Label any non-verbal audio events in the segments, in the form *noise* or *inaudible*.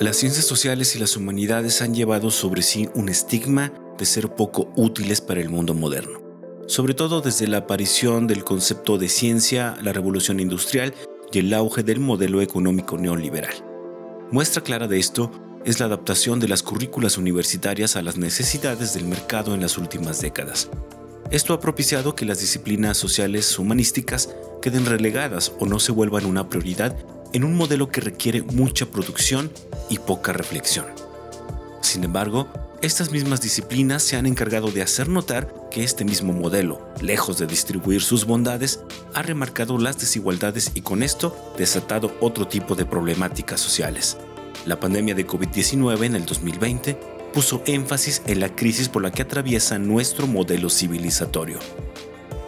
Las ciencias sociales y las humanidades han llevado sobre sí un estigma de ser poco útiles para el mundo moderno, sobre todo desde la aparición del concepto de ciencia, la revolución industrial y el auge del modelo económico neoliberal. Muestra clara de esto es la adaptación de las currículas universitarias a las necesidades del mercado en las últimas décadas. Esto ha propiciado que las disciplinas sociales humanísticas queden relegadas o no se vuelvan una prioridad en un modelo que requiere mucha producción y poca reflexión. Sin embargo, estas mismas disciplinas se han encargado de hacer notar que este mismo modelo, lejos de distribuir sus bondades, ha remarcado las desigualdades y con esto desatado otro tipo de problemáticas sociales. La pandemia de COVID-19 en el 2020 puso énfasis en la crisis por la que atraviesa nuestro modelo civilizatorio.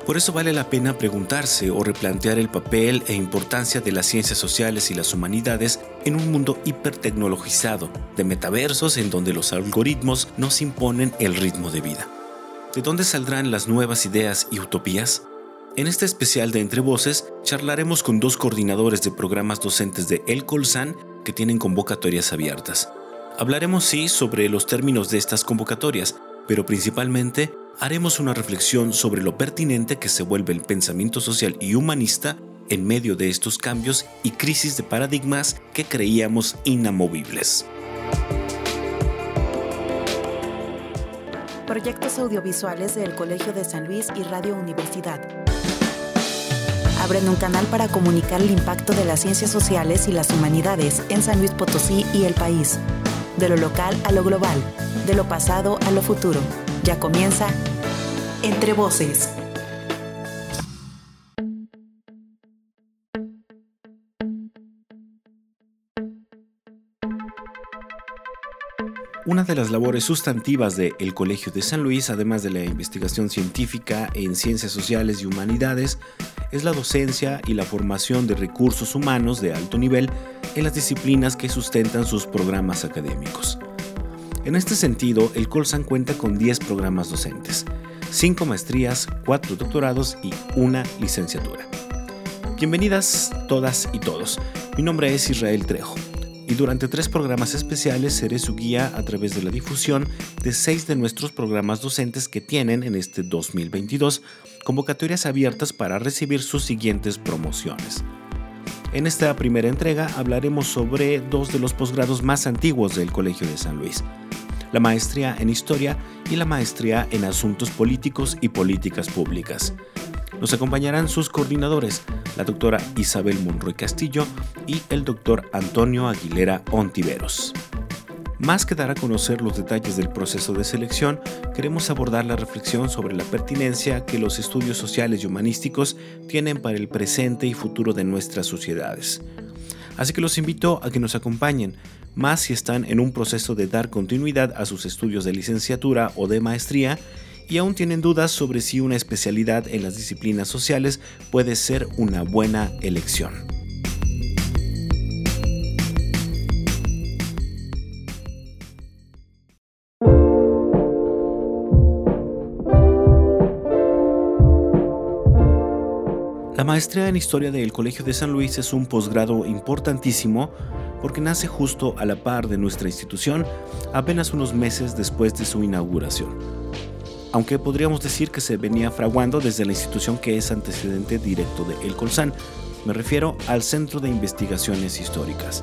Por eso vale la pena preguntarse o replantear el papel e importancia de las ciencias sociales y las humanidades en un mundo hipertecnologizado, de metaversos en donde los algoritmos nos imponen el ritmo de vida. ¿De dónde saldrán las nuevas ideas y utopías? En este especial de Entre Voces charlaremos con dos coordinadores de programas docentes de El Colsan que tienen convocatorias abiertas. Hablaremos sí sobre los términos de estas convocatorias, pero principalmente haremos una reflexión sobre lo pertinente que se vuelve el pensamiento social y humanista en medio de estos cambios y crisis de paradigmas que creíamos inamovibles. Proyectos audiovisuales del Colegio de San Luis y Radio Universidad. Abren un canal para comunicar el impacto de las ciencias sociales y las humanidades en San Luis Potosí y el país. De lo local a lo global, de lo pasado a lo futuro. Ya comienza Entre Voces. Una de las labores sustantivas del Colegio de San Luis, además de la investigación científica en ciencias sociales y humanidades, es la docencia y la formación de recursos humanos de alto nivel en las disciplinas que sustentan sus programas académicos. En este sentido, el Colsan cuenta con 10 programas docentes, 5 maestrías, 4 doctorados y una licenciatura. Bienvenidas todas y todos. Mi nombre es Israel Trejo y durante tres programas especiales seré su guía a través de la difusión de seis de nuestros programas docentes que tienen en este 2022 convocatorias abiertas para recibir sus siguientes promociones. En esta primera entrega hablaremos sobre dos de los posgrados más antiguos del Colegio de San Luis, la maestría en Historia y la maestría en Asuntos Políticos y Políticas Públicas. Nos acompañarán sus coordinadores, la doctora Isabel Monroy Castillo y el doctor Antonio Aguilera Ontiveros. Más que dar a conocer los detalles del proceso de selección, queremos abordar la reflexión sobre la pertinencia que los estudios sociales y humanísticos tienen para el presente y futuro de nuestras sociedades. Así que los invito a que nos acompañen, más si están en un proceso de dar continuidad a sus estudios de licenciatura o de maestría y aún tienen dudas sobre si una especialidad en las disciplinas sociales puede ser una buena elección. Maestría en Historia del Colegio de San Luis es un posgrado importantísimo porque nace justo a la par de nuestra institución apenas unos meses después de su inauguración. Aunque podríamos decir que se venía fraguando desde la institución que es antecedente directo de El Colsan, me refiero al Centro de Investigaciones Históricas.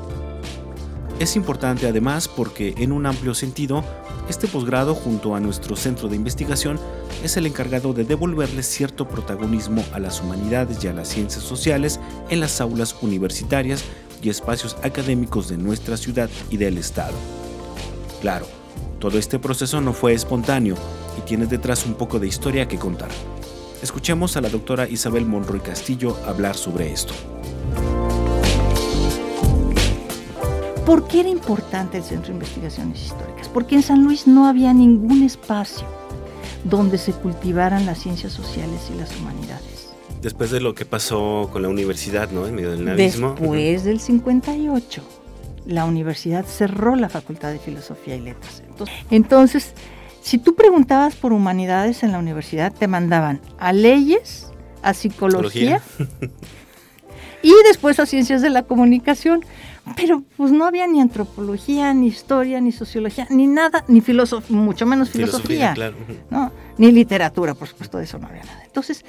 Es importante además porque en un amplio sentido, este posgrado junto a nuestro centro de investigación es el encargado de devolverle cierto protagonismo a las humanidades y a las ciencias sociales en las aulas universitarias y espacios académicos de nuestra ciudad y del Estado. Claro, todo este proceso no fue espontáneo y tiene detrás un poco de historia que contar. Escuchemos a la doctora Isabel Monroy Castillo hablar sobre esto. ¿Por qué era importante el Centro de Investigaciones Históricas? Porque en San Luis no había ningún espacio donde se cultivaran las ciencias sociales y las humanidades. Después de lo que pasó con la universidad, ¿no? En medio del nazismo. Después del 58, la universidad cerró la Facultad de Filosofía y Letras. Entonces, entonces, si tú preguntabas por humanidades en la universidad, te mandaban a leyes, a psicología. *laughs* y después a ciencias de la comunicación. Pero pues no había ni antropología, ni historia, ni sociología, ni nada, ni filosofía, mucho menos filosofía, ¿no? ni literatura, por supuesto, de eso no había nada. Entonces,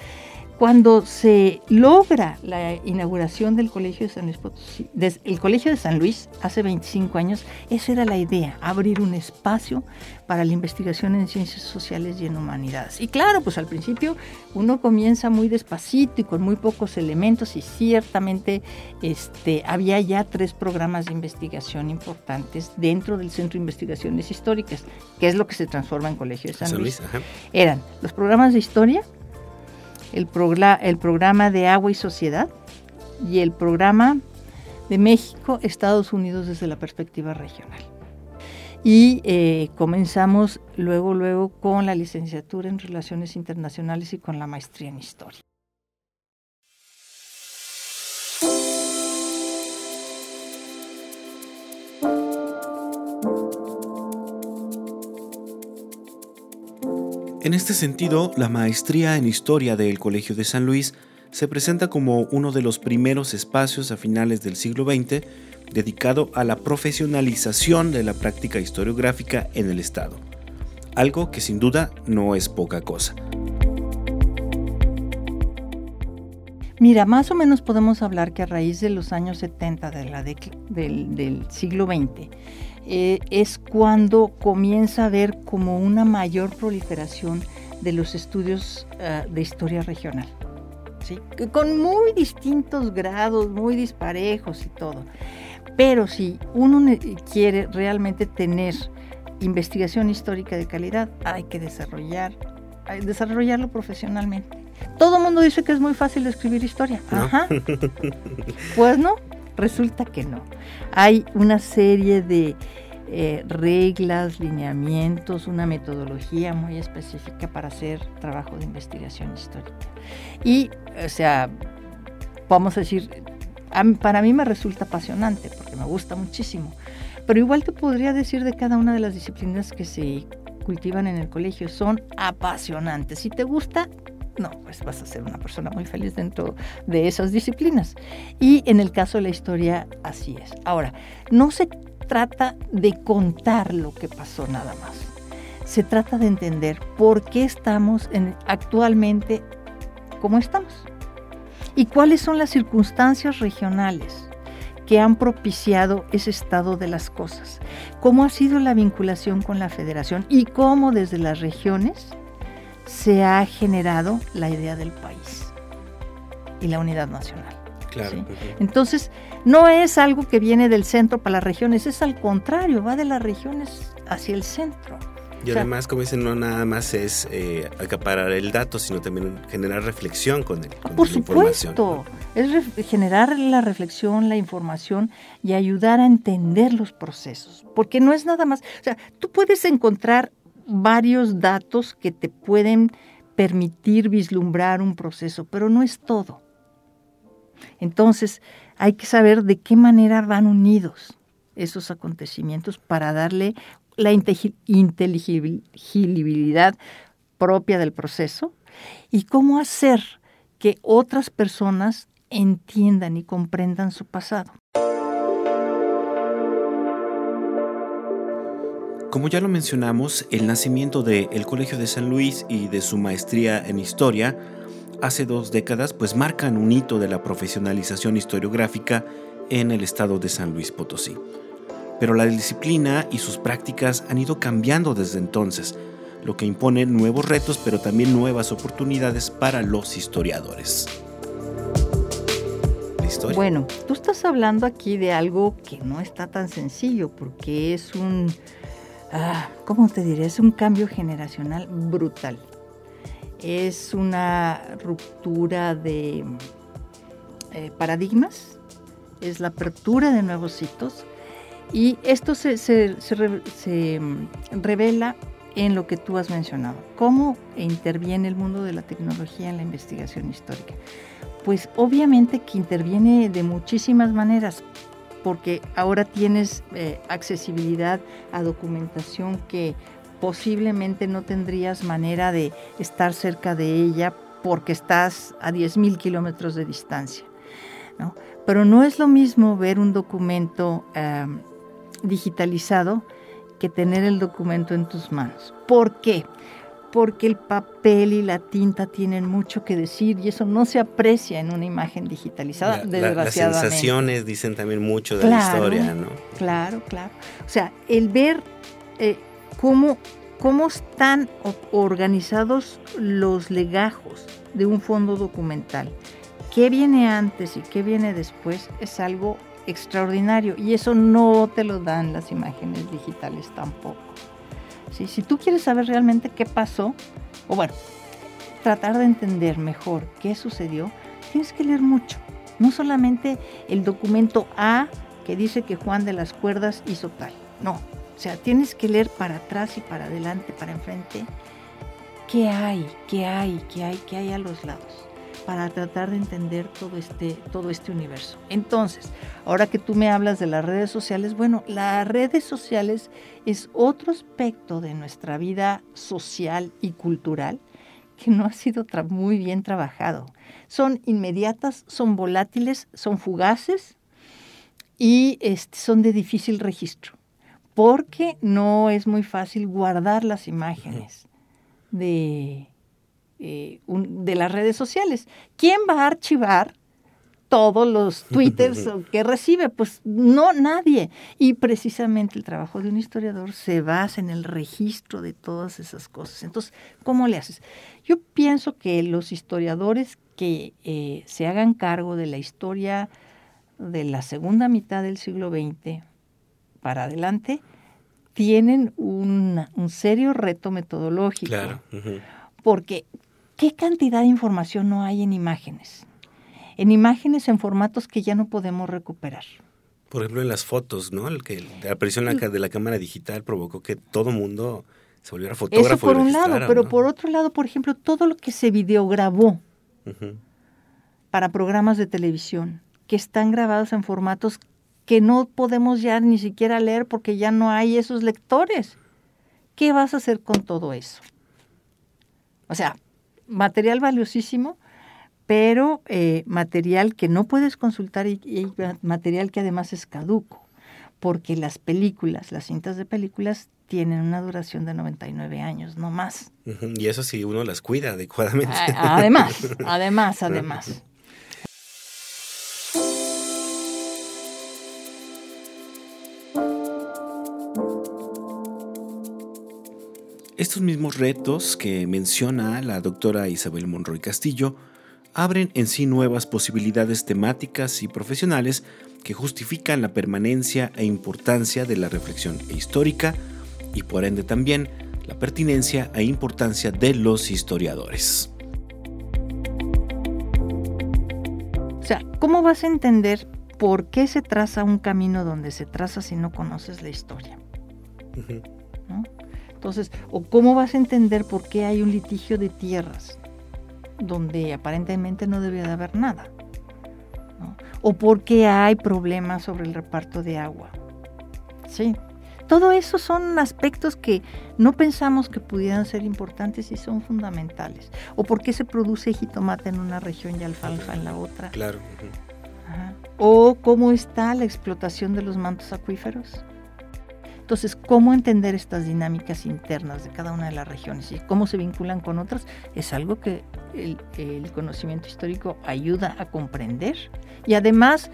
cuando se logra la inauguración del Colegio de San Luis Potosí, el Colegio de San Luis hace 25 años, esa era la idea, abrir un espacio para la investigación en ciencias sociales y en humanidades. Y claro, pues al principio uno comienza muy despacito y con muy pocos elementos y ciertamente este, había ya tres programas de investigación importantes dentro del Centro de Investigaciones Históricas, que es lo que se transforma en Colegio de San, Luis. Eran los programas de historia, el, el programa de Agua y Sociedad y el programa de México, Estados Unidos desde la perspectiva regional. Y eh, comenzamos luego, luego con la licenciatura en Relaciones Internacionales y con la maestría en Historia. Este sentido, la maestría en historia del Colegio de San Luis se presenta como uno de los primeros espacios a finales del siglo XX dedicado a la profesionalización de la práctica historiográfica en el Estado, algo que sin duda no es poca cosa. Mira, más o menos podemos hablar que a raíz de los años 70 del siglo XX, eh, es cuando comienza a haber como una mayor proliferación de los estudios eh, de historia regional. ¿sí? Con muy distintos grados, muy disparejos y todo. Pero si uno quiere realmente tener investigación histórica de calidad, hay que desarrollar, desarrollarlo profesionalmente. Todo el mundo dice que es muy fácil escribir historia. Ajá. *laughs* Pues no, resulta que no. Hay una serie de eh, reglas, lineamientos, una metodología muy específica para hacer trabajo de investigación histórica. Y, o sea, vamos a decir, para mí me resulta apasionante porque me gusta muchísimo. Pero igual te podría decir de cada una de las disciplinas que se cultivan en el colegio, son apasionantes. Si te gusta, no, pues vas a ser una persona muy feliz dentro de esas disciplinas. Y en el caso de la historia, así es. Ahora, no se trata de contar lo que pasó nada más. Se trata de entender por qué estamos en, actualmente como estamos y cuáles son las circunstancias regionales que han propiciado ese estado de las cosas, cómo ha sido la vinculación con la federación y cómo desde las regiones se ha generado la idea del país y la unidad nacional. Claro. Entonces, no es algo que viene del centro para las regiones, es al contrario, va de las regiones hacia el centro. Y además, como dicen, no nada más es eh, acaparar el dato, sino también generar reflexión con, el, Por supuesto, es generar la reflexión, la información y ayudar a entender los procesos. Porque no es nada más, o sea, tú puedes encontrar varios datos que te pueden permitir vislumbrar un proceso, pero no es todo. Entonces, hay que saber de qué manera van unidos esos acontecimientos para darle la inteligibilidad propia del proceso y cómo hacer que otras personas entiendan y comprendan su pasado. Como ya lo mencionamos, el nacimiento del Colegio de San Luis y de su maestría en historia hace dos décadas pues marcan un hito de la profesionalización historiográfica en el estado de San Luis Potosí. Pero la disciplina y sus prácticas han ido cambiando desde entonces, lo que impone nuevos retos pero también nuevas oportunidades para los historiadores. Bueno, tú estás hablando aquí de algo que no está tan sencillo porque es un, ah, ¿cómo te diré? Es un cambio generacional brutal es una ruptura de eh, paradigmas, es la apertura de nuevos hitos y esto se, mm, revela en lo que tú has mencionado. ¿Cómo interviene el mundo de la tecnología en la investigación histórica? Pues obviamente que interviene de muchísimas maneras, porque ahora tienes eh, accesibilidad a documentación que posiblemente no tendrías manera de estar cerca de ella porque estás a 10.000 kilómetros de distancia. ¿no? Pero no es lo mismo ver un documento digitalizado que tener el documento en tus manos. ¿Por qué? Porque el papel y la tinta tienen mucho que decir y eso no se aprecia en una imagen digitalizada, desgraciadamente. las sensaciones dicen también mucho de la historia, ¿no? Claro, claro. O sea, el ver eh, cómo, cómo están organizados los legajos de un fondo documental, qué viene antes y qué viene después, es algo extraordinario y eso no te lo dan las imágenes digitales tampoco. Si tú quieres saber realmente qué pasó, o bueno, tratar de entender mejor qué sucedió, tienes que leer mucho. No solamente el documento A que dice que Juan de las Cuerdas hizo tal. No, o sea, tienes que leer para atrás y para adelante, para enfrente, qué hay, qué hay, qué hay, qué hay a los lados para tratar de entender todo este, todo este universo. Entonces, ahora que tú me hablas de las redes sociales, bueno, las redes sociales es otro aspecto de nuestra vida social y cultural que no ha sido muy bien trabajado. Son inmediatas, son volátiles, son fugaces y este, son de difícil registro, porque no es muy fácil guardar las imágenes de, eh, de las redes sociales. ¿Quién va a archivar todos los *laughs* twitters que recibe? Pues no, nadie. Y precisamente el trabajo de un historiador se basa en el registro de todas esas cosas. Entonces, ¿cómo le haces? Yo pienso que los historiadores que eh, se hagan cargo de la historia de la segunda mitad del siglo XX para adelante, tienen un, serio reto metodológico. Claro. Porque ¿Qué cantidad de información no hay en imágenes? En imágenes en formatos que ya no podemos recuperar. Por ejemplo, en las fotos, ¿no? El que la aparición de la cámara digital provocó que todo mundo se volviera fotógrafo. Eso por un lado, pero por otro lado, por ejemplo, todo lo que se videograbó para programas de televisión, que están grabados en formatos que no podemos ya ni siquiera leer porque ya no hay esos lectores. ¿Qué vas a hacer con todo eso? O sea, material valiosísimo, pero eh, material que no puedes consultar y, material que además es caduco, porque las películas, las cintas de películas tienen una duración de 99 años, no más. Y eso si uno las cuida adecuadamente. *laughs* Además, además, además. Estos mismos retos que menciona la doctora Isabel Monroy Castillo abren en sí nuevas posibilidades temáticas y profesionales que justifican la permanencia e importancia de la reflexión histórica y por ende también la pertinencia e importancia de los historiadores. O sea, ¿cómo vas a entender por qué se traza un camino donde se traza si no conoces la historia? Entonces, o cómo vas a entender por qué hay un litigio de tierras donde aparentemente no debe de haber nada. O por qué hay problemas sobre el reparto de agua. Sí. Todo eso son aspectos que no pensamos que pudieran ser importantes y son fundamentales. O por qué se produce jitomate en una región y alfalfa en la otra. Claro. O cómo está la explotación de los mantos acuíferos. Entonces, ¿cómo entender estas dinámicas internas de cada una de las regiones y cómo se vinculan con otras? Es algo que el, conocimiento histórico ayuda a comprender y además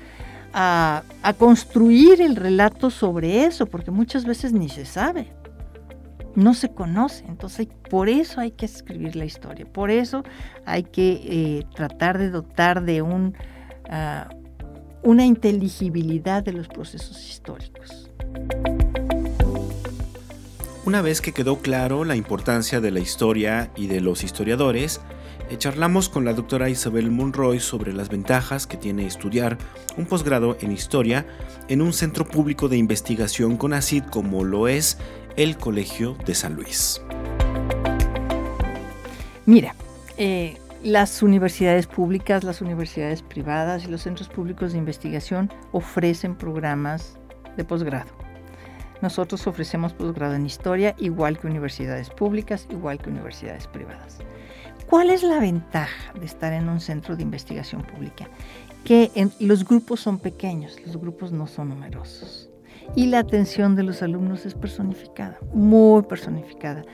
a, construir el relato sobre eso, porque muchas veces ni se sabe no se conoce. Entonces, por eso hay que escribir la historia, por eso hay que eh, tratar de dotar de ah, una inteligibilidad de los procesos históricos. Una vez que quedó claro la importancia de la historia y de los historiadores, eh, charlamos con la doctora Isabel Monroy sobre las ventajas que tiene estudiar un posgrado en historia en un centro público de investigación con ACID como lo es el Colegio de San Luis. Mira, eh, las universidades públicas, las universidades privadas y los centros públicos de investigación ofrecen programas de posgrado. Nosotros ofrecemos posgrado en historia igual que universidades públicas, igual que universidades privadas. ¿Cuál es la ventaja de estar en un centro de investigación pública? que los grupos son pequeños, los grupos no son numerosos. Y la atención de los alumnos es personificada, muy personificada.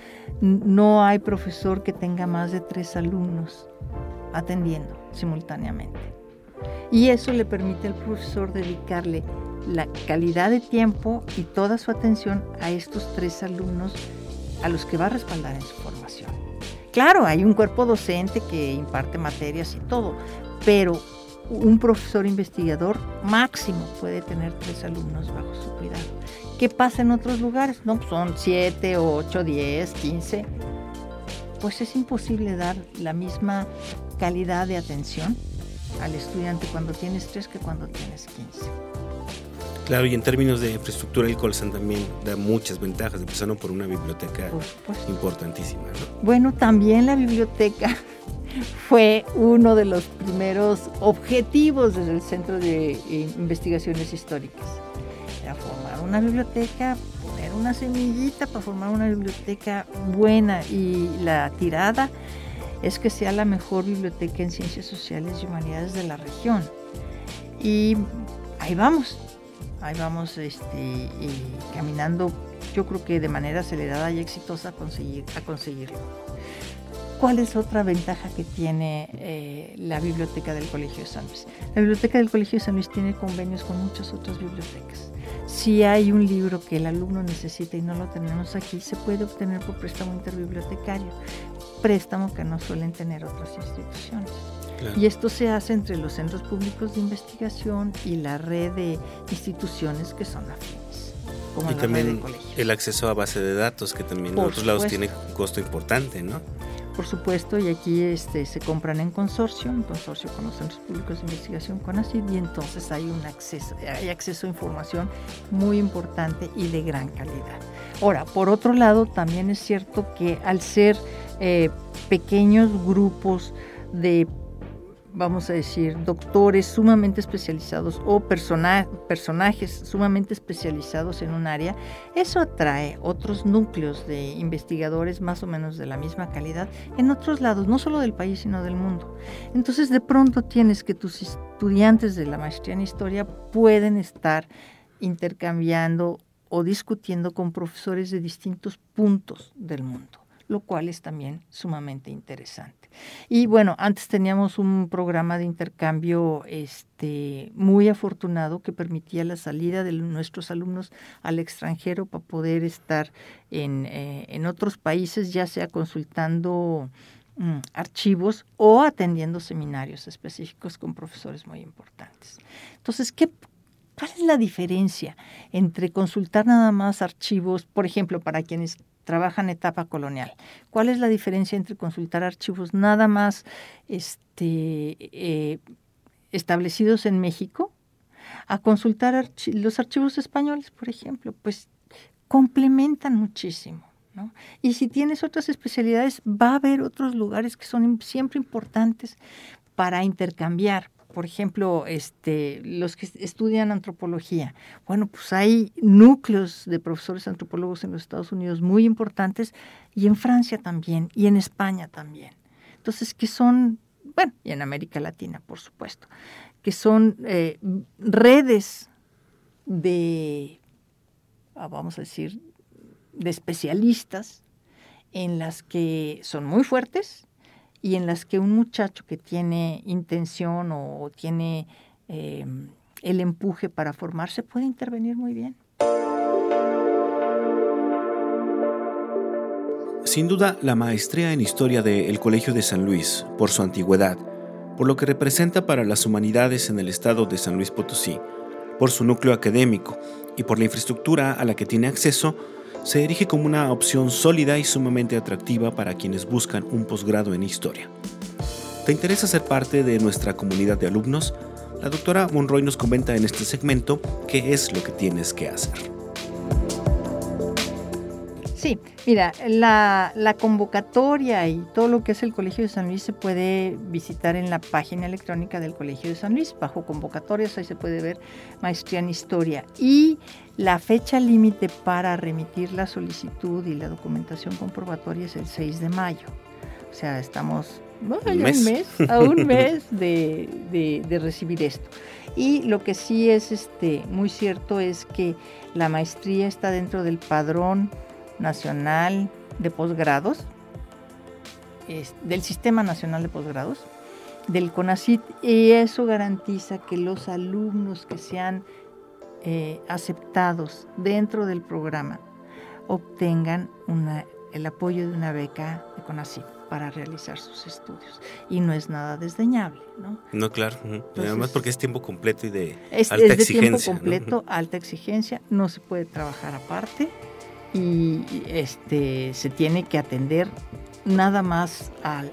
No hay profesor que tenga más de tres alumnos atendiendo simultáneamente. Y eso le permite al profesor dedicarle la calidad de tiempo y toda su atención a estos tres alumnos a los que va a respaldar en su formación. Claro, hay un cuerpo docente que imparte materias y todo, pero un profesor investigador máximo puede tener tres alumnos bajo su cuidado. ¿Qué pasa en otros lugares? No, pues son siete, ocho, diez, quince. Pues es imposible dar la misma calidad de atención al estudiante cuando tienes tres que cuando tienes quince. Claro, y en términos de infraestructura, el Colsan también da muchas ventajas, empezando por una biblioteca importantísima. Bueno, también la biblioteca *laughs* fue uno de los primeros objetivos desde el Centro de eh, Investigaciones Históricas. Era formar una biblioteca, poner una semillita para formar una biblioteca buena y la tirada es que sea la mejor biblioteca en ciencias sociales y humanidades de la región. Y ahí vamos, ahí vamos este, caminando, yo creo que de manera acelerada y exitosa a, conseguir, a conseguirlo. ¿Cuál es otra ventaja que tiene eh, la biblioteca del Colegio de San Luis? La biblioteca del Colegio de San Luis tiene convenios con muchas otras bibliotecas. Si hay un libro que el alumno necesita y no lo tenemos aquí, se puede obtener por préstamo interbibliotecario, préstamo que no suelen tener otras instituciones. Y esto se hace entre los centros públicos de investigación y la red de instituciones que son afines. Como y también el acceso a base de datos, que también en otros lados tiene un costo importante, ¿no? por supuesto, y aquí este, se compran en consorcio, en consorcio con los centros públicos de investigación con ACID, y entonces hay un acceso, hay acceso a información muy importante y de gran calidad. Ahora, por otro lado, también es cierto que al ser eh, pequeños grupos de vamos a decir, doctores sumamente especializados o personajes sumamente especializados en un área, eso atrae otros núcleos de investigadores más o menos de la misma calidad en otros lados, no solo del país, sino del mundo. Entonces, de pronto tienes que tus estudiantes de la maestría en historia pueden estar intercambiando o discutiendo con profesores de distintos puntos del mundo, lo cual es también sumamente interesante. Y bueno, antes teníamos un programa de intercambio este, muy afortunado que permitía la salida de nuestros alumnos al extranjero para poder estar en, eh, en otros países, ya sea consultando mm, archivos o atendiendo seminarios específicos con profesores muy importantes. Entonces, ¿qué, ¿cuál es la diferencia entre consultar nada más archivos, por ejemplo, para quienes trabajan etapa colonial. ¿Cuál es la diferencia entre consultar archivos nada más este, eh, establecidos en México a consultar los archivos españoles, por ejemplo? Pues complementan muchísimo. Y si tienes otras especialidades, va a haber otros lugares que son siempre importantes para intercambiar, por ejemplo, este, los que estudian antropología. Bueno, pues hay núcleos de profesores antropólogos en los Estados Unidos muy importantes y en Francia también y en España también. Entonces, que son, bueno, y en América Latina, por supuesto, que son eh, redes de, ah, vamos a decir, de especialistas en las que son muy fuertes y en las que un muchacho que tiene intención o, tiene eh, el empuje para formarse puede intervenir muy bien. Sin duda, la maestría en historia del Colegio de San Luis, por su antigüedad, por lo que representa para las humanidades en el estado de San Luis Potosí, por su núcleo académico y por la infraestructura a la que tiene acceso, se erige como una opción sólida y sumamente atractiva para quienes buscan un posgrado en historia. ¿Te interesa ser parte de nuestra comunidad de alumnos? La doctora Monroy nos comenta en este segmento qué es lo que tienes que hacer. Sí, mira, la, convocatoria y todo lo que es el Colegio de San Luis se puede visitar en la página electrónica del Colegio de San Luis, bajo convocatorias, ahí se puede ver maestría en historia. Y la fecha límite para remitir la solicitud y la documentación comprobatoria es el 6 de mayo. O sea, estamos un mes, a un *laughs* mes de, de, recibir esto. Y lo que sí es este, muy cierto es que la maestría está dentro del padrón nacional de posgrados, del Sistema Nacional de Posgrados, del CONACIT, y eso garantiza que los alumnos que sean eh, aceptados dentro del programa obtengan una, el apoyo de una beca de CONACIT para realizar sus estudios. Y no es nada desdeñable, ¿no? No, claro. Además porque es tiempo completo y de alta exigencia. Es de tiempo completo, alta exigencia, no se puede trabajar aparte y este se tiene que atender nada más al,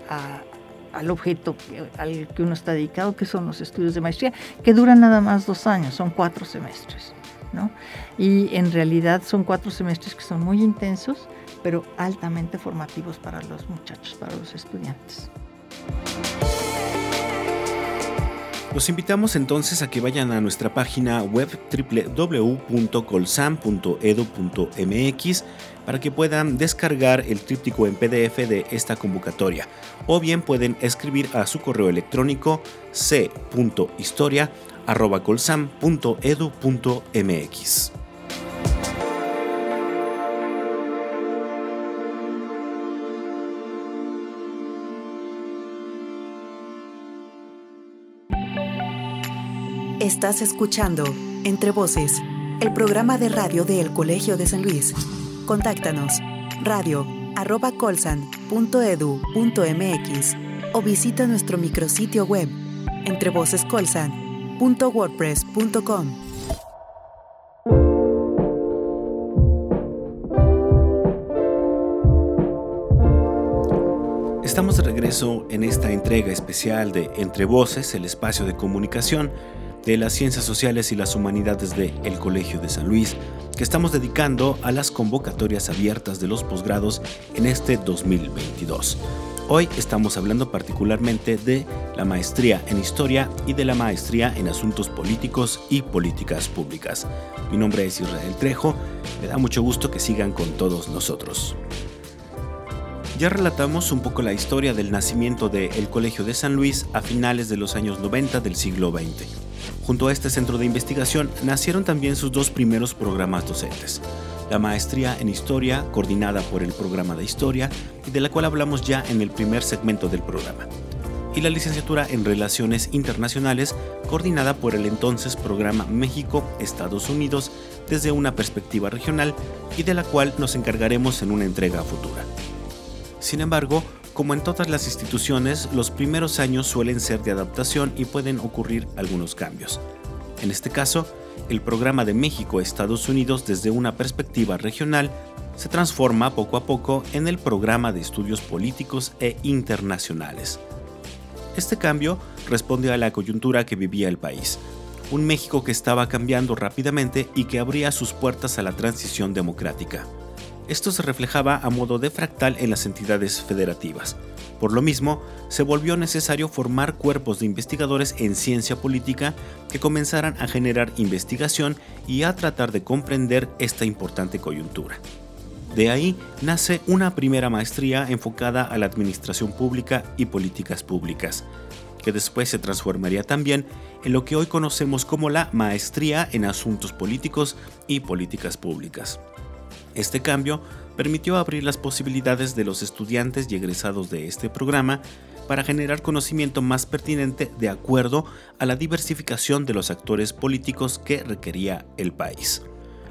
al objeto al que uno está dedicado, que son los estudios de maestría, que duran nada más dos años, son cuatro semestres. ¿no? Y en realidad son cuatro semestres que son muy intensos, pero altamente formativos para los muchachos, para los estudiantes. Los invitamos entonces a que vayan a nuestra página web www.colsam.edu.mx para que puedan descargar el tríptico en PDF de esta convocatoria o bien pueden escribir a su correo electrónico c.historia.colsam.edu.mx. Estás escuchando Entre Voces, el programa de radio del Colegio de San Luis. Contáctanos radio arroba colsan.edu.mx o visita nuestro micrositio web entrevocescolsan.wordpress.com. Estamos de regreso en esta entrega especial de Entre Voces, el espacio de comunicación de las ciencias sociales y las humanidades de el Colegio de San Luis, que estamos dedicando a las convocatorias abiertas de los posgrados en este 2022. Hoy estamos hablando particularmente de la maestría en historia y de la maestría en asuntos políticos y políticas públicas. Mi nombre es Israel Trejo, me da mucho gusto que sigan con todos nosotros. Ya relatamos un poco la historia del nacimiento del Colegio de San Luis a finales de los años 90 del siglo XX. Junto a este centro de investigación nacieron también sus dos primeros programas docentes. La maestría en historia, coordinada por el programa de historia, y de la cual hablamos ya en el primer segmento del programa. Y la licenciatura en Relaciones Internacionales, coordinada por el entonces programa México-Estados Unidos desde una perspectiva regional y de la cual nos encargaremos en una entrega futura. Sin embargo, como en todas las instituciones, los primeros años suelen ser de adaptación y pueden ocurrir algunos cambios. En este caso, el programa de México-Estados Unidos desde una perspectiva regional se transforma poco a poco en el programa de estudios políticos e internacionales. Este cambio responde a la coyuntura que vivía el país, un México que estaba cambiando rápidamente y que abría sus puertas a la transición democrática. Esto se reflejaba a modo de fractal en las entidades federativas. Por lo mismo, se volvió necesario formar cuerpos de investigadores en ciencia política que comenzaran a generar investigación y a tratar de comprender esta importante coyuntura. De ahí nace una primera maestría enfocada a la administración pública y políticas públicas, que después se transformaría también en lo que hoy conocemos como la maestría en asuntos políticos y políticas públicas. Este cambio permitió abrir las posibilidades de los estudiantes y egresados de este programa para generar conocimiento más pertinente de acuerdo a la diversificación de los actores políticos que requería el país.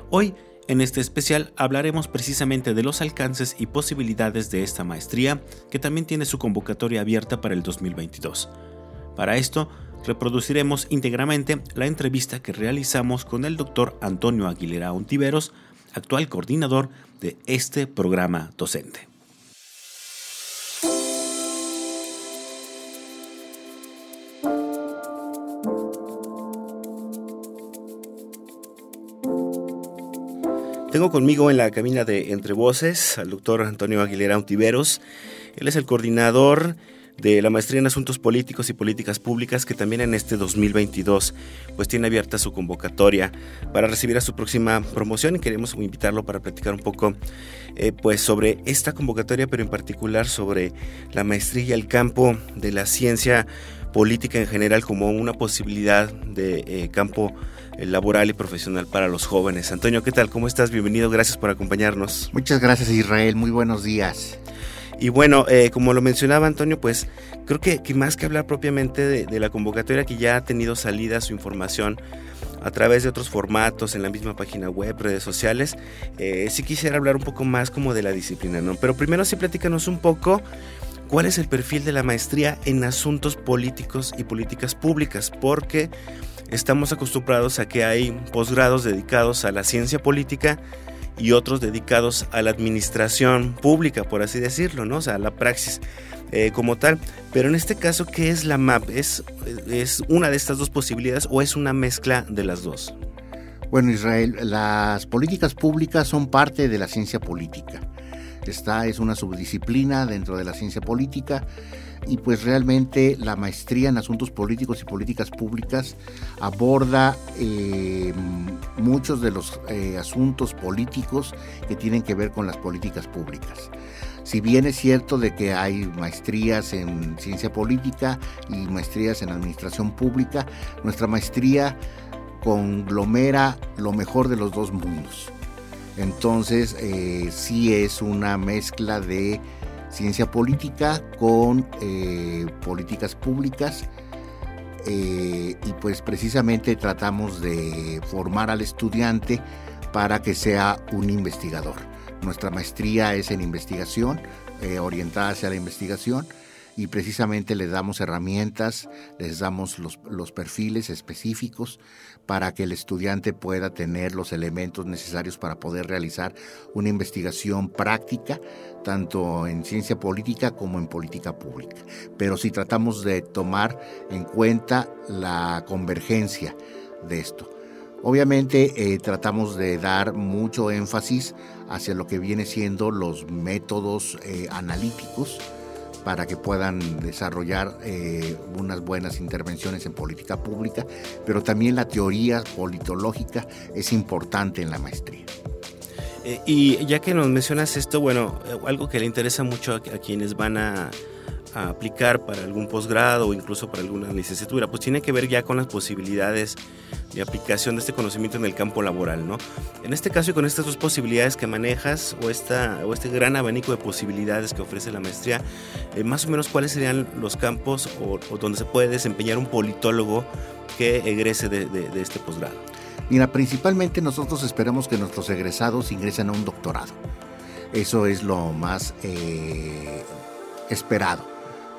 Hoy, en este especial, hablaremos precisamente de los alcances y posibilidades de esta maestría, que también tiene su convocatoria abierta para el 2022. Para esto, reproduciremos íntegramente la entrevista que realizamos con el doctor Antonio Aguilera Ontiveros, actual coordinador de este programa docente. Tengo conmigo en la cabina de Entre Voces al doctor Antonio Aguilera Utiveros. Él es el coordinador de la maestría en asuntos políticos y políticas públicas que también en este 2022 pues tiene abierta su convocatoria para recibir a su próxima promoción y queremos invitarlo para platicar un poco eh, pues sobre esta convocatoria pero en particular sobre la maestría y el campo de la ciencia política en general como una posibilidad de eh, campo laboral y profesional para los jóvenes. Antonio, ¿qué tal? ¿Cómo estás? Bienvenido, gracias por acompañarnos. Muchas gracias Israel, muy buenos días. Y bueno, eh, como lo mencionaba Antonio, pues creo que, más que hablar propiamente de, la convocatoria que ya ha tenido salida su información a través de otros formatos en la misma página web, redes sociales, eh, sí quisiera hablar un poco más como de la disciplina, ¿no? Pero primero sí platícanos un poco cuál es el perfil de la maestría en asuntos políticos y políticas públicas, porque estamos acostumbrados a que hay posgrados dedicados a la ciencia política, y otros dedicados a la administración pública, por así decirlo, ¿no? O sea, a la praxis eh, como tal. Pero en este caso, ¿qué es la MAP? ¿Es, ¿Es una de estas dos posibilidades o es una mezcla de las dos? Bueno, Israel, las políticas públicas son parte de la ciencia política. Esta es una subdisciplina dentro de la ciencia política y pues realmente la maestría en asuntos políticos y políticas públicas aborda eh, muchos de los eh, asuntos políticos que tienen que ver con las políticas públicas. Si bien es cierto de que hay maestrías en ciencia política y maestrías en administración pública, nuestra maestría conglomera lo mejor de los dos mundos. Entonces, eh, sí es una mezcla de ciencia política con eh, políticas públicas eh, y pues precisamente tratamos de formar al estudiante para que sea un investigador. Nuestra maestría es en investigación, eh, orientada hacia la investigación y precisamente les damos herramientas, les damos los, perfiles específicos para que el estudiante pueda tener los elementos necesarios para poder realizar una investigación práctica, tanto en ciencia política como en política pública. Pero si tratamos de tomar en cuenta la convergencia de esto. Obviamente eh, tratamos de dar mucho énfasis hacia lo que viene siendo los métodos eh, analíticos, para que puedan desarrollar eh, unas buenas intervenciones en política pública, pero también la teoría politológica es importante en la maestría. Eh, y ya que nos mencionas esto, bueno, algo que le interesa mucho a quienes van a aplicar para algún posgrado o incluso para alguna licenciatura, pues tiene que ver ya con las posibilidades de aplicación de este conocimiento en el campo laboral, ¿no? En este caso y con estas dos posibilidades que manejas o, esta, o este gran abanico de posibilidades que ofrece la maestría, eh, más o menos cuáles serían los campos o, donde se puede desempeñar un politólogo que egrese de, este posgrado. Mira, principalmente nosotros esperamos que nuestros egresados ingresen a un doctorado. Eso es lo más eh, esperado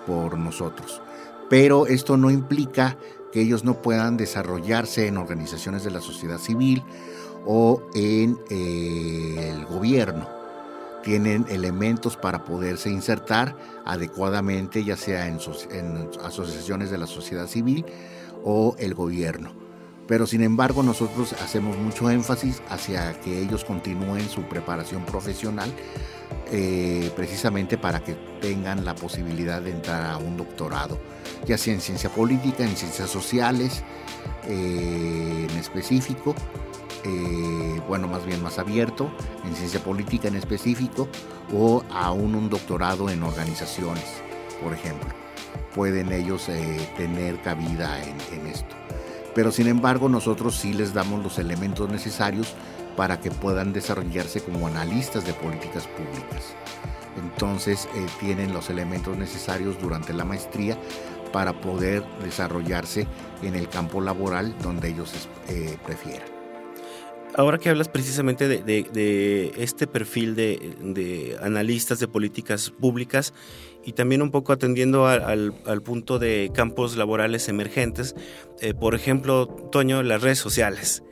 por nosotros. Pero esto no implica que ellos no puedan desarrollarse en organizaciones de la sociedad civil o en eh, el gobierno. Tienen elementos para poderse insertar adecuadamente, ya sea en, en asociaciones de la sociedad civil o el gobierno. Pero sin embargo nosotros hacemos mucho énfasis hacia que ellos continúen su preparación profesional eh, precisamente para que tengan la posibilidad de entrar a un doctorado, ya sea en ciencia política, en ciencias sociales, eh, en específico, eh, bueno, más bien más abierto, en ciencia política en específico, o aún un doctorado en organizaciones, por ejemplo. Pueden ellos tener cabida en esto. Pero sin embargo, nosotros sí les damos los elementos necesarios para que puedan desarrollarse como analistas de políticas públicas. Entonces eh, tienen los elementos necesarios durante la maestría para poder desarrollarse en el campo laboral donde ellos eh, prefieran. Ahora que hablas precisamente de, este perfil de, analistas de políticas públicas y también un poco atendiendo al, punto de campos laborales emergentes, eh, por ejemplo, Toño, las redes sociales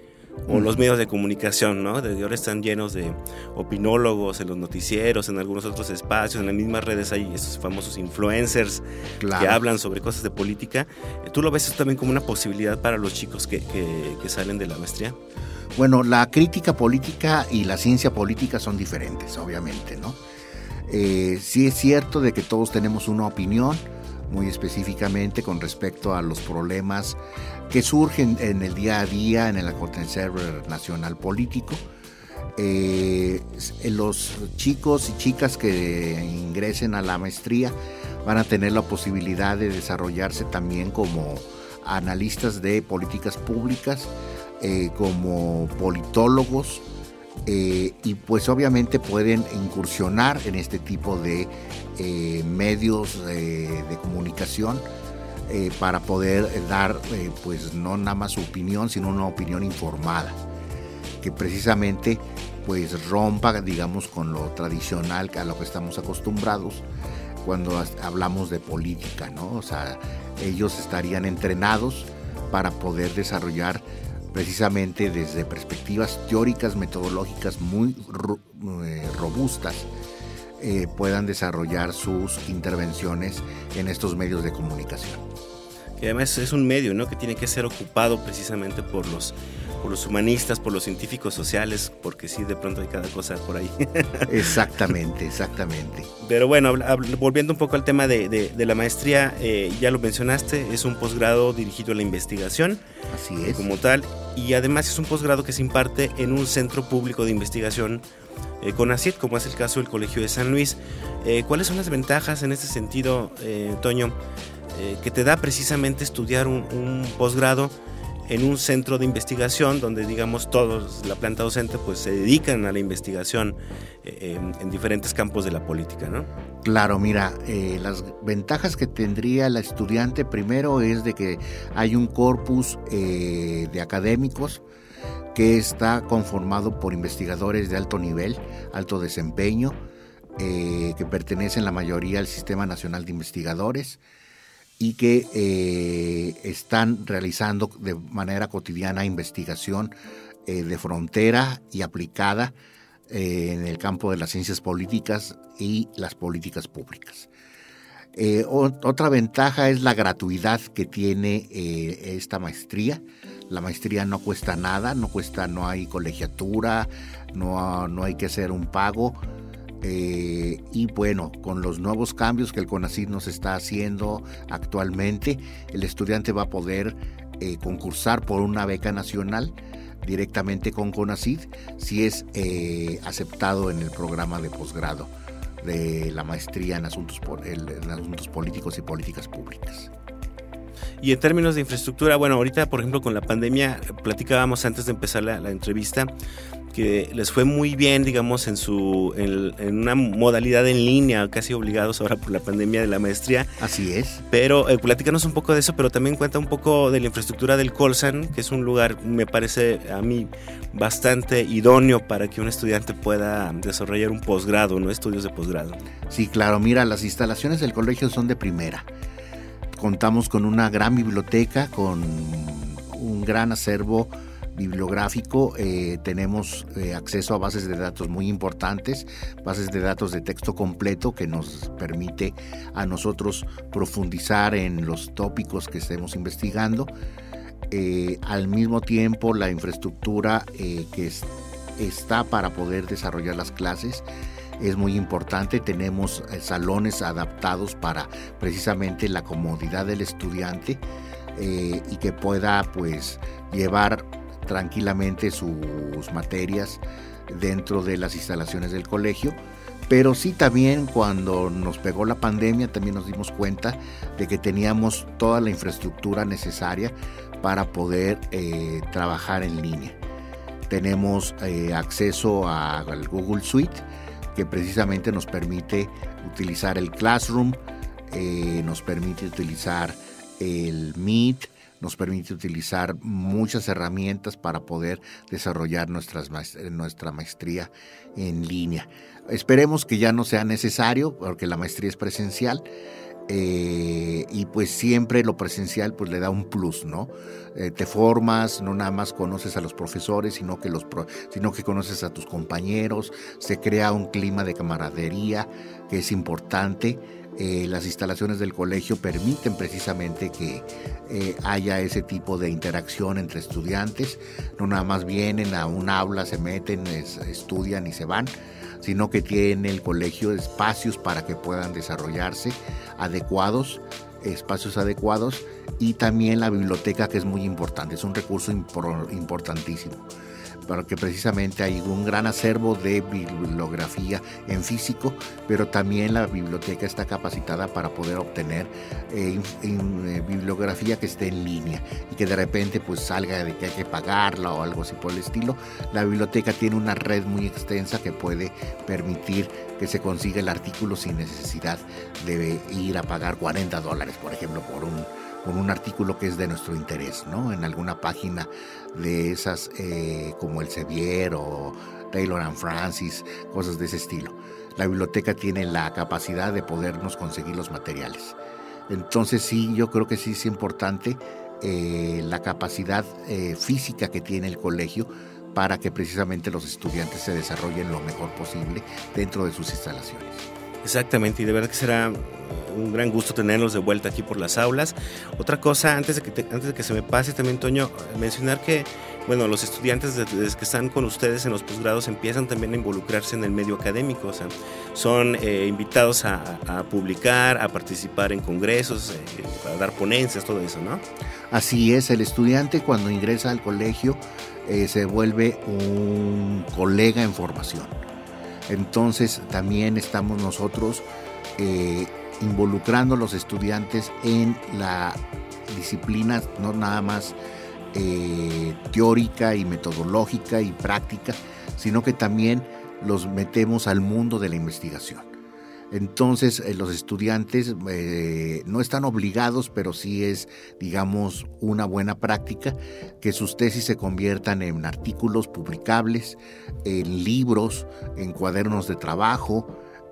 o los medios de comunicación, ¿no? Desde ahora están llenos de opinólogos en los noticieros, en algunos otros espacios, en las mismas redes hay esos famosos influencers que hablan sobre cosas de política. ¿Tú lo ves también como una posibilidad para los chicos que, salen de la maestría? Bueno, la crítica política y la ciencia política son diferentes, obviamente, ¿no? Eh, sí es cierto de que todos tenemos una opinión, muy específicamente con respecto a los problemas que surgen en el día a día en el acontecer nacional político. Eh, los chicos y chicas que ingresen a la maestría van a tener la posibilidad de desarrollarse también como analistas de políticas públicas, eh, como politólogos, eh, y pues obviamente pueden incursionar en este tipo de medios de comunicación para poder dar pues no nada más su opinión sino una opinión informada que precisamente pues rompa digamos con lo tradicional a lo que estamos acostumbrados cuando hablamos de política, ¿no? O sea, ellos estarían entrenados para poder desarrollar precisamente desde perspectivas teóricas, metodológicas muy eh, robustas, eh, puedan desarrollar sus intervenciones en estos medios de comunicación. Y además es un medio ¿no? que tiene que ser ocupado precisamente por los por los humanistas, por los científicos sociales, porque sí, de pronto hay cada cosa por ahí. *laughs* exactamente, exactamente. Pero bueno, volviendo un poco al tema de, la maestría, eh, ya lo mencionaste, es un posgrado dirigido a la investigación. Así es. Como tal, y además es un posgrado que se imparte en un centro público de investigación eh, con ACID, como es el caso del Colegio de San Luis. Eh, ¿Cuáles son las ventajas en este sentido, Toño, que te da precisamente estudiar un, un posgrado? en un centro de investigación donde digamos todos la planta docente pues se dedican a la investigación eh, en, diferentes campos de la política, ¿no? Claro, mira, eh, las ventajas que tendría la estudiante primero es de que hay un corpus eh, de académicos que está conformado por investigadores de alto nivel, alto desempeño, que pertenecen la mayoría al Sistema Nacional de Investigadores, y que eh, están realizando de manera cotidiana investigación eh, de frontera y aplicada eh, en el campo de las ciencias políticas y las políticas públicas. Otra ventaja es la gratuidad que tiene esta maestría. La maestría no cuesta nada, no cuesta, no hay colegiatura, no, no hay que hacer un pago eh, y bueno, con los nuevos cambios que el CONACYT nos está haciendo actualmente, el estudiante va a poder eh, concursar por una beca nacional directamente con CONACYT si es eh, aceptado en el programa de posgrado de la maestría en asuntos, en asuntos políticos y políticas públicas. Y en términos de infraestructura, bueno, ahorita por ejemplo con la pandemia, platicábamos antes de empezar la, la entrevista, que les fue muy bien, digamos, en, su, en, una modalidad en línea, casi obligados ahora por la pandemia de la maestría. Así es. Pero eh, platícanos un poco de eso, pero también cuenta un poco de la infraestructura del Colsan, que es un lugar, me parece a mí, bastante idóneo para que un estudiante pueda desarrollar un posgrado, ¿no? Estudios de posgrado. Sí, claro, mira, las instalaciones del colegio son de primera. Contamos con una gran biblioteca, con un gran acervo bibliográfico eh, tenemos eh, acceso a bases de datos muy importantes, bases de datos de texto completo que nos permite a nosotros profundizar en los tópicos que estemos investigando. Eh, al mismo tiempo la infraestructura que está para poder desarrollar las clases es muy importante. Tenemos salones adaptados para precisamente la comodidad del estudiante y que pueda pues llevar tranquilamente sus materias dentro de las instalaciones del colegio. Pero sí también cuando nos pegó la pandemia también nos dimos cuenta de que teníamos toda la infraestructura necesaria para poder eh, trabajar en línea. Tenemos eh, acceso al Google Suite que precisamente nos permite utilizar el Classroom, eh, nos permite utilizar el Meet, nos permite utilizar muchas herramientas para poder desarrollar nuestra maestría en línea. Esperemos que ya no sea necesario, porque la maestría es presencial. Eh, y pues siempre lo presencial pues le da un plus, ¿no? Eh, te formas, no nada más conoces a los profesores, sino que, los sino que conoces a tus compañeros, se crea un clima de camaradería que es importante eh, las instalaciones del colegio permiten precisamente que eh, haya ese tipo de interacción entre estudiantes. No nada más vienen a un aula, se meten, estudian y se van, sino que tiene el colegio espacios para que puedan desarrollarse adecuados espacios adecuados y también la biblioteca que es muy importante, es un recurso importantísimo porque precisamente hay un gran acervo de bibliografía en físico, pero también la biblioteca está capacitada para poder obtener eh, eh, bibliografía que esté en línea y que de repente pues salga de que hay que pagarla o algo así por el estilo. La biblioteca tiene una red muy extensa que puede permitir que se consiga el artículo sin necesidad de ir a pagar 40 dólares, por ejemplo, por un con un artículo que es de nuestro interés, ¿no? En alguna página de esas eh, como el Sevier o Taylor and Francis, cosas de ese estilo. La biblioteca tiene la capacidad de podernos conseguir los materiales. Entonces sí, yo creo que sí es importante eh, la capacidad eh, física que tiene el colegio para que precisamente los estudiantes se desarrollen lo mejor posible dentro de sus instalaciones. Exactamente, y de verdad que será un gran gusto tenerlos de vuelta aquí por las aulas. Otra cosa, antes de que, antes de que se me pase también, Toño, mencionar que, bueno, los estudiantes que están con ustedes en los posgrados empiezan también a involucrarse en el medio académico, son eh, invitados a, publicar, a participar en congresos, eh, a dar ponencias, todo eso, ¿no? Así es, el estudiante cuando ingresa al colegio eh, se vuelve un colega en formación. Entonces también estamos nosotros involucrando a los estudiantes en la disciplina, no nada más eh, teórica y metodológica y práctica, sino que también los metemos al mundo de la investigación. Entonces eh, los estudiantes eh, no están obligados, pero sí es, digamos, una buena práctica que sus tesis se conviertan en artículos publicables, en libros, en cuadernos de trabajo,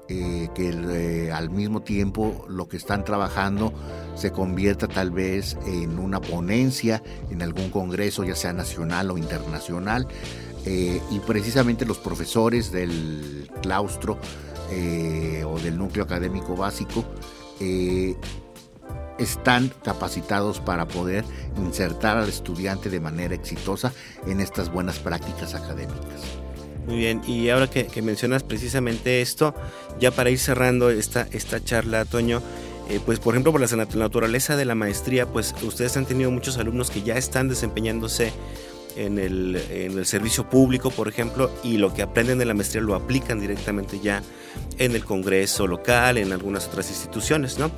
eh, que eh, al mismo tiempo lo que están trabajando se convierta tal vez en una ponencia en algún congreso, ya sea nacional o internacional, eh, y precisamente los profesores del claustro o del núcleo académico básico están capacitados para poder insertar al estudiante de manera exitosa en estas buenas prácticas académicas. Muy bien, y ahora que, mencionas precisamente esto, ya para ir cerrando esta, esta charla, Toño, eh, pues por ejemplo por la naturaleza de la maestría, pues ustedes han tenido muchos alumnos que ya están desempeñándose en el, en el, servicio público, por ejemplo, y lo que aprenden de la maestría lo aplican directamente ya en el Congreso local, en algunas otras instituciones, ¿no?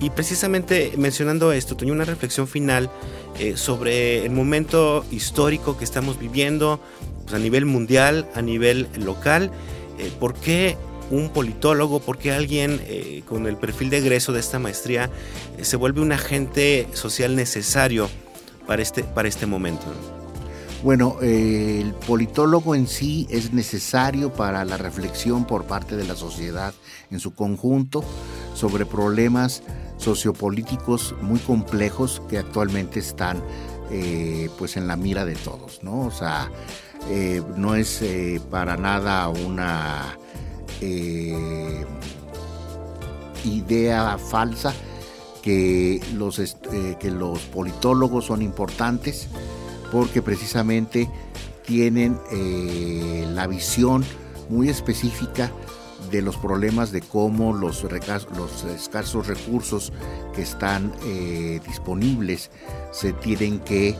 Y precisamente mencionando esto, tenía una reflexión final eh, sobre el momento histórico que estamos viviendo, pues, a nivel mundial, a nivel local. Eh, ¿Por qué un politólogo, por qué alguien eh, con el perfil de egreso de esta maestría eh, se vuelve un agente social necesario para este, para este momento? Bueno, el politólogo en sí es necesario para la reflexión por parte de la sociedad en su conjunto sobre problemas sociopolíticos muy complejos que actualmente están pues en la mira de todos, ¿no? O sea, eh, no es eh, para nada una eh, idea falsa que los, que los politólogos son importantes porque precisamente tienen la visión muy específica de los problemas de cómo los, escasos recursos que están disponibles se tienen que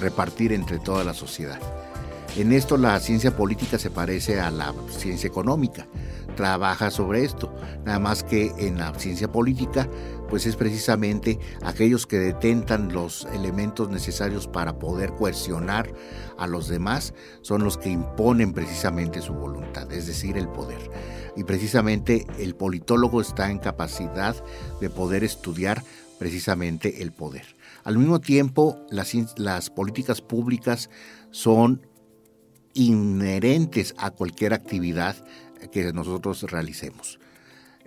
repartir entre toda la sociedad. En esto la ciencia política se parece a la ciencia económica, trabaja sobre esto, nada más que en la ciencia política pues es precisamente aquellos que detentan los elementos necesarios para poder coercionar a los demás, son los que imponen precisamente su voluntad, es decir, el poder. Y precisamente el politólogo está en capacidad de poder estudiar precisamente el poder. Al mismo tiempo, las, políticas públicas son inherentes a cualquier actividad que nosotros realicemos.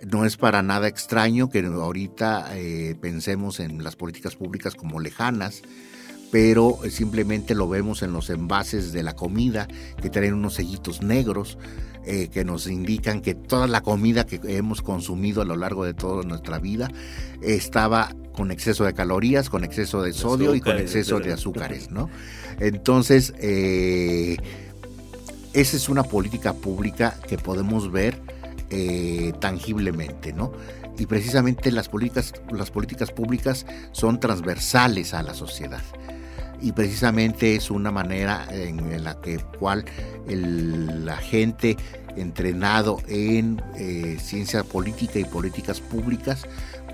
No es para nada extraño que ahorita eh, pensemos en las políticas públicas como lejanas, pero simplemente lo vemos en los envases de la comida que traen unos sellitos negros eh, que nos indican que toda la comida que hemos consumido a lo largo de toda nuestra vida estaba con exceso de calorías, con exceso de sodio y con exceso de azúcares, ¿no? Entonces, eh, esa es una política pública que podemos ver eh, tangiblemente, ¿no? y precisamente las políticas, las políticas públicas son transversales a la sociedad y precisamente es una manera en, la que cual el, agente entrenado en eh, ciencia política y políticas públicas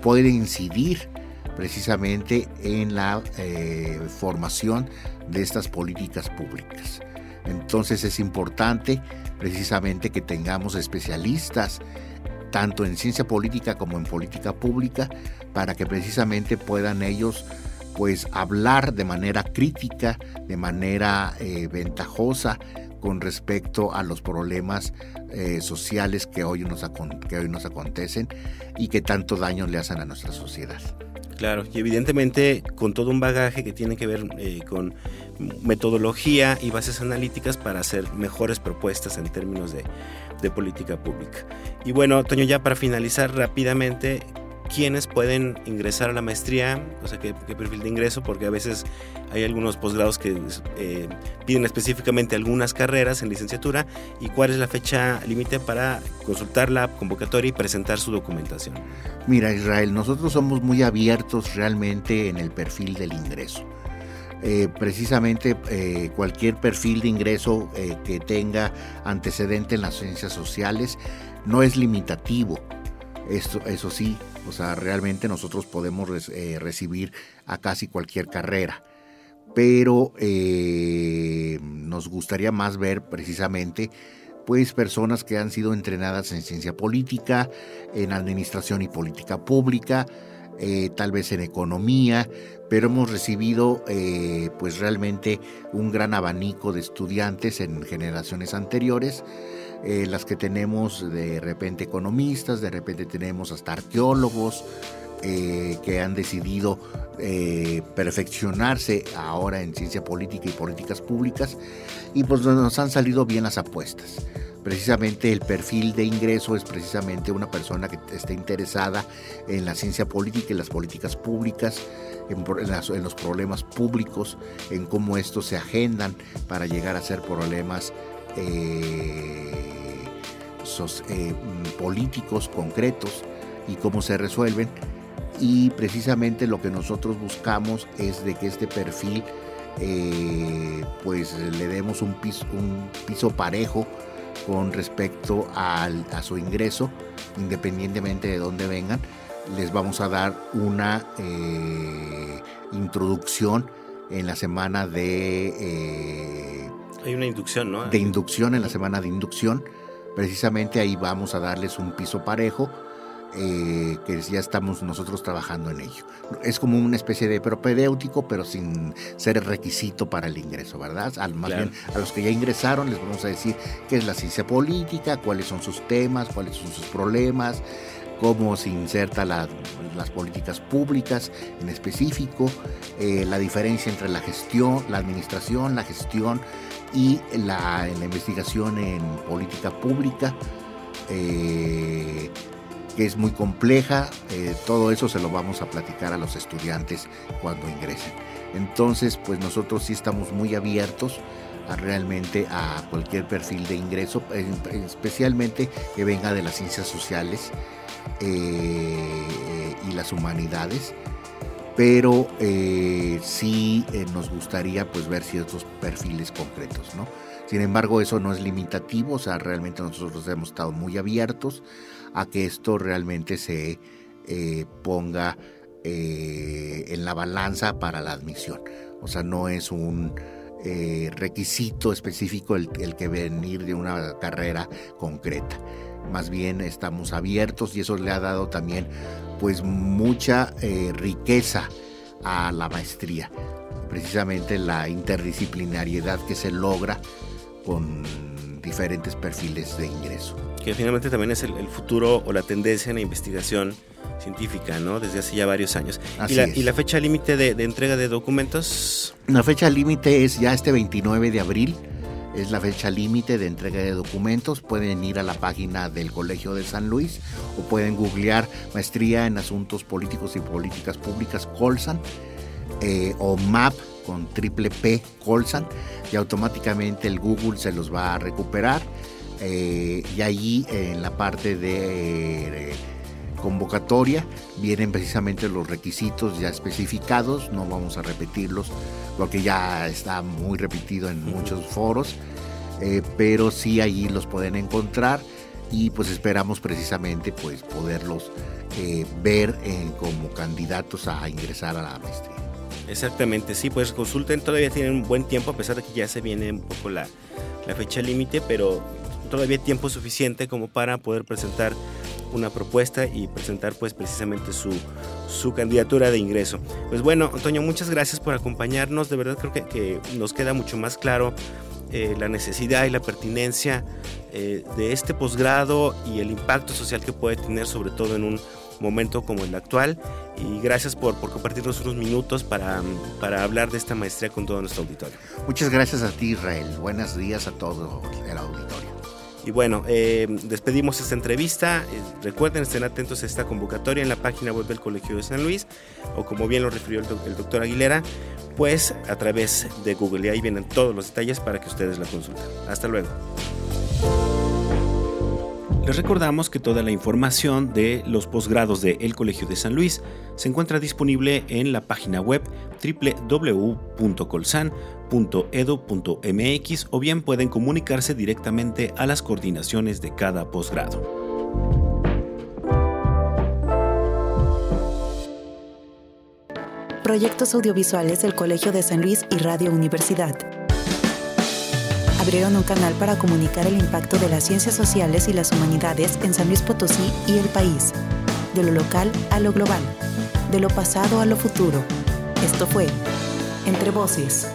puede incidir precisamente en la eh, formación de estas políticas públicas. Entonces es importante precisamente que tengamos especialistas tanto en ciencia política como en política pública para que precisamente puedan ellos pues hablar de manera crítica, de manera eh, ventajosa con respecto a los problemas eh, sociales que hoy, nos que hoy nos acontecen y que tanto daño le hacen a nuestra sociedad. Claro, y evidentemente con todo un bagaje que tiene que ver eh, con metodología y bases analíticas para hacer mejores propuestas en términos de, política pública. Y bueno, Toño, ya para finalizar rápidamente, quiénes pueden ingresar a la maestría, o sea, qué, perfil de ingreso, porque a veces hay algunos posgrados que eh, piden específicamente algunas carreras en licenciatura y cuál es la fecha límite para consultar la convocatoria y presentar su documentación. Mira, Israel, nosotros somos muy abiertos realmente en el perfil del ingreso. Eh, precisamente eh, cualquier perfil de ingreso que tenga antecedente en las ciencias sociales no es limitativo. Esto, eso sí, o sea, realmente nosotros podemos eh, recibir a casi cualquier carrera. Pero eh, nos gustaría más ver precisamente pues personas que han sido entrenadas en ciencia política, en administración y política pública, eh, tal vez en economía, pero hemos recibido pues realmente un gran abanico de estudiantes en generaciones anteriores eh, las que tenemos de repente economistas, de repente tenemos hasta arqueólogos eh, que han decidido eh, perfeccionarse ahora en ciencia política y políticas públicas y pues nos han salido bien las apuestas. Precisamente el perfil de ingreso es precisamente una persona que esté interesada en la ciencia política y las políticas públicas, en, los problemas públicos, en cómo estos se agendan para llegar a ser problemas eh, eh, políticos concretos y cómo se resuelven. Y precisamente lo que nosotros buscamos es de que este perfil eh, pues le demos un piso, un piso parejo con respecto a su ingreso, independientemente de dónde vengan. Les vamos a dar una introducción en la semana de hay una inducción, ¿no? De inducción en la semana de inducción. Precisamente ahí vamos a darles un piso parejo. Eh, que ya estamos nosotros trabajando en ello. Es como una especie de propedéutico, pero sin ser requisito para el ingreso, ¿verdad? más bien a los que ya ingresaron les vamos a decir qué es la ciencia política, cuáles son sus temas, cuáles son sus problemas, cómo se inserta las políticas públicas en específico, eh, la diferencia entre la gestión, la administración, la gestión y la, investigación en política pública, eh, que es muy compleja. Eh, todo eso se lo vamos a platicar a los estudiantes cuando ingresen. Entonces, pues nosotros sí estamos muy abiertos a realmente a cualquier perfil de ingreso, especialmente que venga de las ciencias sociales eh, y las humanidades pero eh, sí nos gustaría pues ver ciertos perfiles concretos, ¿no? Sin embargo, eso no es limitativo, o sea, realmente nosotros hemos estado muy abiertos a que esto realmente se eh, ponga en la balanza para la admisión. O sea, no es un requisito específico el, el que venir de una carrera concreta más bien estamos abiertos y eso le ha dado también pues mucha eh, riqueza a la maestría, precisamente la interdisciplinariedad que se logra con diferentes perfiles de ingreso. Que finalmente también es el, futuro o la tendencia en la investigación científica, ¿no? Desde hace ya varios años. ¿Y la, ¿Y la, fecha límite de, de, entrega de documentos? La fecha límite es ya este 29 de abril es la fecha límite de entrega de documentos. Pueden ir a la página del Colegio de San Luis o pueden googlear Maestría en Asuntos Políticos y Políticas Públicas Colsan eh, o MAP con triple P Colsan y automáticamente el Google se los va a recuperar. Eh, y allí en la parte de convocatoria vienen precisamente los requisitos ya especificados, no vamos a repetirlos porque ya está muy repetido en muchos foros, eh, pero sí allí los pueden encontrar y pues esperamos precisamente pues poderlos eh, ver eh, como candidatos a ingresar a la maestría. Exactamente, sí, pues consulten, todavía tienen un buen tiempo, a pesar de que ya se viene un poco la, la fecha límite, pero todavía tiempo suficiente como para poder presentar una propuesta y presentar pues precisamente su, su candidatura de ingreso. Pues bueno, Antonio, muchas gracias por acompañarnos, de verdad creo que, que nos queda mucho más claro eh, la necesidad y la pertinencia eh, de este posgrado y el impacto social que puede tener sobre todo en un momento como el actual y gracias por, por compartirnos unos minutos para, para hablar de esta maestría con todo nuestro auditorio. Muchas gracias a ti Israel, buenos días a todo el auditorio. Y bueno, eh, despedimos esta entrevista. Eh, recuerden, estén atentos a esta convocatoria en la página web del Colegio de San Luis, o como bien lo refirió el, el doctor Aguilera, pues a través de Google. Y ahí vienen todos los detalles para que ustedes la consulten. Hasta luego. Les recordamos que toda la información de los posgrados de El Colegio de San Luis se encuentra disponible en la página web www.colsan.edu.mx o bien pueden comunicarse directamente a las coordinaciones de cada posgrado. Proyectos audiovisuales del Colegio de San Luis y Radio Universidad abrieron un canal para comunicar el impacto de las ciencias sociales y las humanidades en San Luis Potosí y el país, de lo local a lo global, de lo pasado a lo futuro. Esto fue Entre Voces.